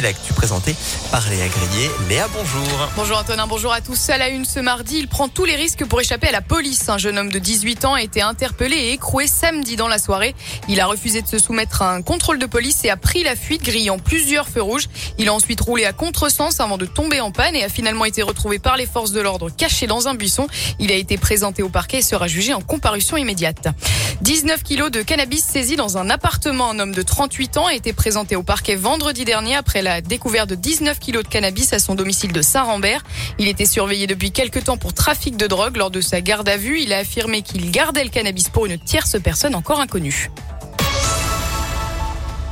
l'actu présentée par Léa Grillé. Léa, bonjour. Bonjour Antonin, bonjour à tous. À la une ce mardi, il prend tous les risques pour échapper à la police. Un jeune homme de 18 ans a été interpellé et écroué samedi dans la soirée. Il a refusé de se soumettre à un contrôle de police et a pris la fuite, grillant plusieurs feux rouges. Il a ensuite roulé à contresens avant de tomber en panne et a finalement été retrouvé par les forces de l'ordre caché dans un buisson. Il a été présenté au parquet et sera jugé en comparution immédiate. 19 kilos de cannabis saisis dans un appartement. Un homme de 38 ans a été présenté au parquet vendredi dernier après la découverte de 19 kilos de cannabis à son domicile de Saint-Rambert. Il était surveillé depuis quelques temps pour trafic de drogue. Lors de sa garde à vue, il a affirmé qu'il gardait le cannabis pour une tierce personne encore inconnue.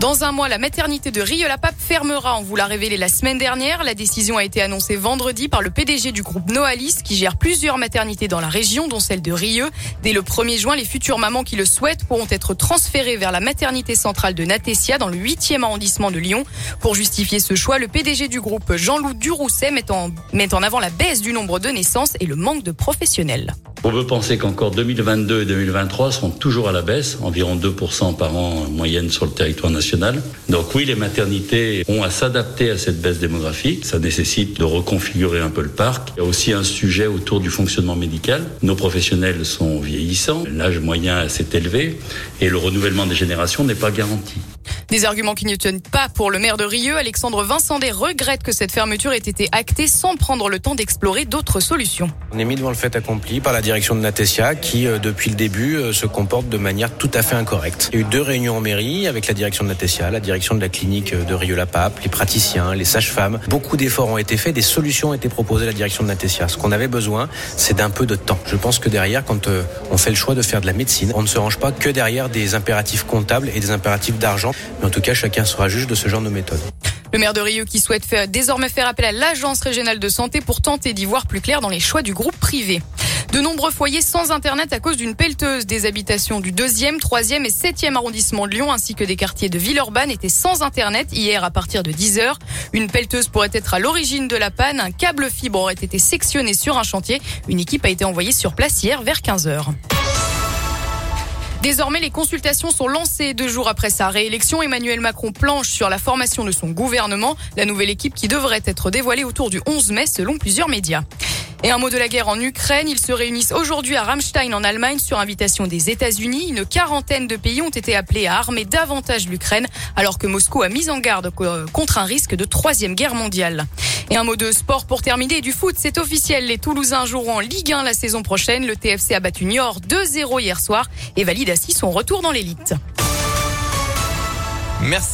Dans un mois, la maternité de Rieux-la-Pape fermera. On vous l'a révélé la semaine dernière. La décision a été annoncée vendredi par le PDG du groupe Noalis qui gère plusieurs maternités dans la région, dont celle de Rieux. Dès le 1er juin, les futures mamans qui le souhaitent pourront être transférées vers la maternité centrale de Natessia dans le 8e arrondissement de Lyon. Pour justifier ce choix, le PDG du groupe, Jean-Loup Durousset, met en, met en avant la baisse du nombre de naissances et le manque de professionnels. On veut penser qu'encore 2022 et 2023 seront toujours à la baisse, environ 2% par an en moyenne sur le territoire national. Donc oui, les maternités ont à s'adapter à cette baisse démographique. Ça nécessite de reconfigurer un peu le parc. Il y a aussi un sujet autour du fonctionnement médical. Nos professionnels sont vieillissants, l'âge moyen s'est élevé et le renouvellement des générations n'est pas garanti. Des arguments qui ne tiennent pas pour le maire de Rieux. Alexandre Vincendet regrette que cette fermeture ait été actée sans prendre le temps d'explorer d'autres solutions. On est mis devant le fait accompli par la direction de Natessia qui, euh, depuis le début, euh, se comporte de manière tout à fait incorrecte. Il y a eu deux réunions en mairie avec la direction de Natessia, la direction de la clinique euh, de Rieux-la-Pape, les praticiens, les sages-femmes. Beaucoup d'efforts ont été faits, des solutions ont été proposées à la direction de Natessia. Ce qu'on avait besoin, c'est d'un peu de temps. Je pense que derrière, quand on fait le choix de faire de la médecine, on ne se range pas que derrière des impératifs comptables et des impératifs d'argent. Mais en tout cas, chacun sera juge de ce genre de méthode. Le maire de Rieux qui souhaite désormais faire appel à l'Agence régionale de santé pour tenter d'y voir plus clair dans les choix du groupe privé. De nombreux foyers sans Internet à cause d'une pelleteuse. Des habitations du 2e, 3e et 7e arrondissement de Lyon ainsi que des quartiers de Villeurbanne étaient sans Internet hier à partir de 10h. Une pelleteuse pourrait être à l'origine de la panne. Un câble fibre aurait été sectionné sur un chantier. Une équipe a été envoyée sur place hier vers 15h. Désormais, les consultations sont lancées deux jours après sa réélection. Emmanuel Macron planche sur la formation de son gouvernement, la nouvelle équipe qui devrait être dévoilée autour du 11 mai selon plusieurs médias. Et un mot de la guerre en Ukraine. Ils se réunissent aujourd'hui à Ramstein en Allemagne sur invitation des États-Unis. Une quarantaine de pays ont été appelés à armer davantage l'Ukraine alors que Moscou a mis en garde contre un risque de troisième guerre mondiale. Et un mot de sport pour terminer. Du foot, c'est officiel. Les Toulousains joueront en Ligue 1 la saison prochaine. Le TFC a battu Niort 2-0 hier soir et valide ainsi son retour dans l'élite. Merci.